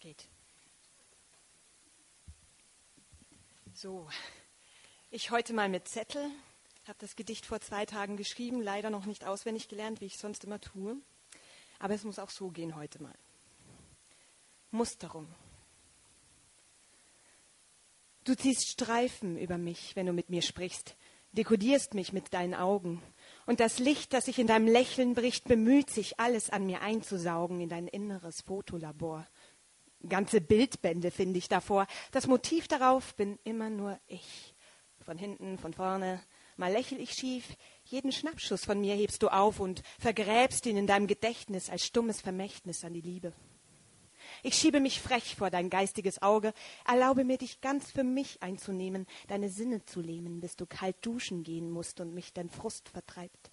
Geht. So, ich heute mal mit Zettel, habe das Gedicht vor zwei Tagen geschrieben, leider noch nicht auswendig gelernt, wie ich sonst immer tue. Aber es muss auch so gehen heute mal. Musterung. Du ziehst Streifen über mich, wenn du mit mir sprichst, dekodierst mich mit deinen Augen. Und das Licht, das sich in deinem Lächeln bricht, bemüht sich, alles an mir einzusaugen in dein inneres Fotolabor. Ganze Bildbände finde ich davor. Das Motiv darauf bin immer nur ich. Von hinten, von vorne, mal lächel ich schief. Jeden Schnappschuss von mir hebst du auf und vergräbst ihn in deinem Gedächtnis als stummes Vermächtnis an die Liebe. Ich schiebe mich frech vor dein geistiges Auge, erlaube mir, dich ganz für mich einzunehmen, deine Sinne zu lähmen, bis du kalt duschen gehen musst und mich dein Frust vertreibt.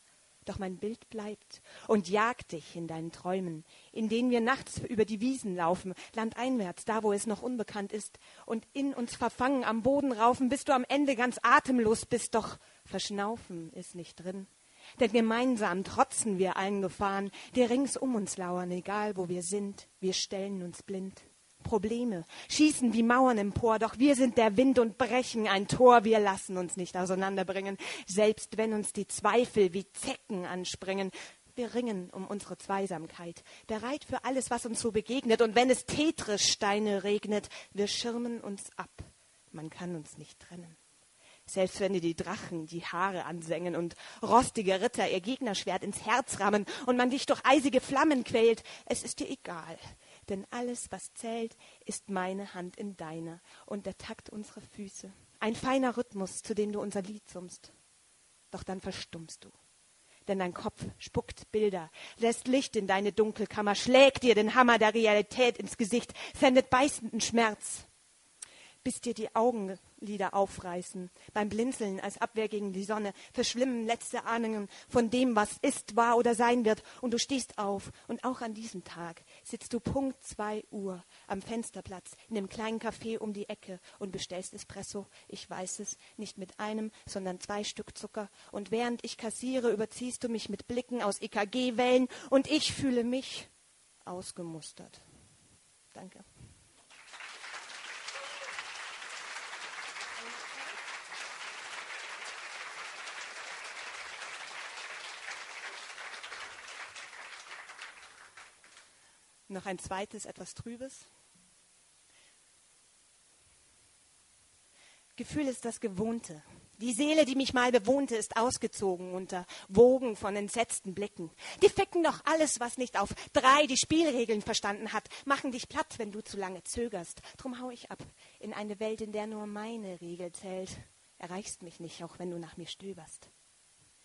Doch mein Bild bleibt und jagt dich in deinen Träumen, in denen wir nachts über die Wiesen laufen, landeinwärts, da wo es noch unbekannt ist, und in uns verfangen am Boden raufen, bis du am Ende ganz atemlos bist, doch verschnaufen ist nicht drin. Denn gemeinsam trotzen wir allen Gefahren, die rings um uns lauern, egal wo wir sind. Wir stellen uns blind. Probleme schießen wie Mauern empor, doch wir sind der Wind und brechen ein Tor. Wir lassen uns nicht auseinanderbringen, selbst wenn uns die Zweifel wie Zecken anspringen. Wir ringen um unsere Zweisamkeit, bereit für alles, was uns so begegnet. Und wenn es Tetris-Steine regnet, wir schirmen uns ab. Man kann uns nicht trennen. Selbst wenn dir die Drachen die Haare ansengen und rostige Ritter ihr Gegnerschwert ins Herz rammen und man dich durch eisige Flammen quält, es ist dir egal. Denn alles, was zählt, ist meine Hand in deiner und der Takt unserer Füße. Ein feiner Rhythmus, zu dem du unser Lied summst. Doch dann verstummst du. Denn dein Kopf spuckt Bilder, lässt Licht in deine Dunkelkammer, schlägt dir den Hammer der Realität ins Gesicht, sendet beißenden Schmerz bis dir die Augenlider aufreißen. Beim Blinzeln als Abwehr gegen die Sonne verschwimmen letzte Ahnungen von dem, was ist, war oder sein wird. Und du stehst auf. Und auch an diesem Tag sitzt du Punkt zwei Uhr am Fensterplatz in dem kleinen Café um die Ecke und bestellst Espresso. Ich weiß es, nicht mit einem, sondern zwei Stück Zucker. Und während ich kassiere, überziehst du mich mit Blicken aus EKG-Wellen und ich fühle mich ausgemustert. Danke. Noch ein zweites, etwas Trübes. Gefühl ist das Gewohnte. Die Seele, die mich mal bewohnte, ist ausgezogen unter Wogen von entsetzten Blicken. Die ficken doch alles, was nicht auf drei die Spielregeln verstanden hat, machen dich platt, wenn du zu lange zögerst. Drum hau ich ab in eine Welt, in der nur meine Regel zählt. Erreichst mich nicht, auch wenn du nach mir stöberst.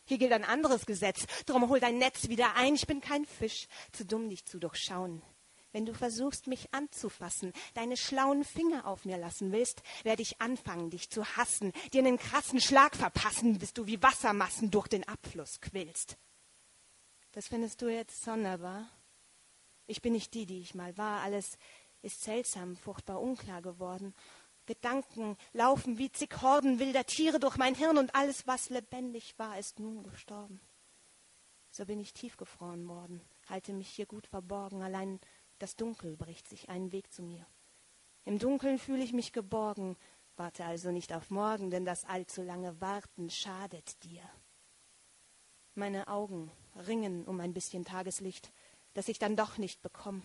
Hier gilt ein anderes Gesetz. Drum hol dein Netz wieder ein. Ich bin kein Fisch, zu dumm, dich zu durchschauen. Wenn du versuchst, mich anzufassen, deine schlauen Finger auf mir lassen willst, werde ich anfangen, dich zu hassen, dir einen krassen Schlag verpassen, bis du wie Wassermassen durch den Abfluss quillst. Das findest du jetzt sonderbar? Ich bin nicht die, die ich mal war. Alles ist seltsam, furchtbar unklar geworden. Gedanken laufen wie zig Horden wilder Tiere durch mein Hirn und alles, was lebendig war, ist nun gestorben. So bin ich tiefgefroren worden, halte mich hier gut verborgen, allein das Dunkel bricht sich einen Weg zu mir. Im Dunkeln fühle ich mich geborgen, warte also nicht auf morgen, denn das allzu lange Warten schadet dir. Meine Augen ringen um ein bisschen Tageslicht, das ich dann doch nicht bekomme.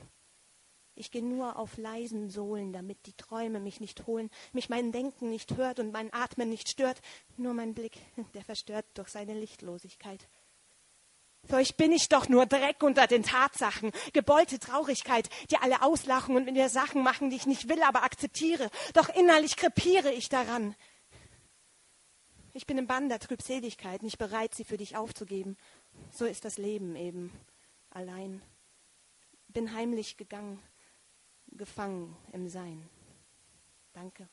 Ich gehe nur auf leisen Sohlen, damit die Träume mich nicht holen, mich mein Denken nicht hört und mein Atmen nicht stört, nur mein Blick, der verstört durch seine Lichtlosigkeit. Für euch bin ich doch nur Dreck unter den Tatsachen, gebeulte Traurigkeit, die alle auslachen und mit mir Sachen machen, die ich nicht will, aber akzeptiere. Doch innerlich krepiere ich daran. Ich bin im Bann der Trübseligkeit, nicht bereit, sie für dich aufzugeben. So ist das Leben eben, allein. Bin heimlich gegangen, gefangen im Sein. Danke.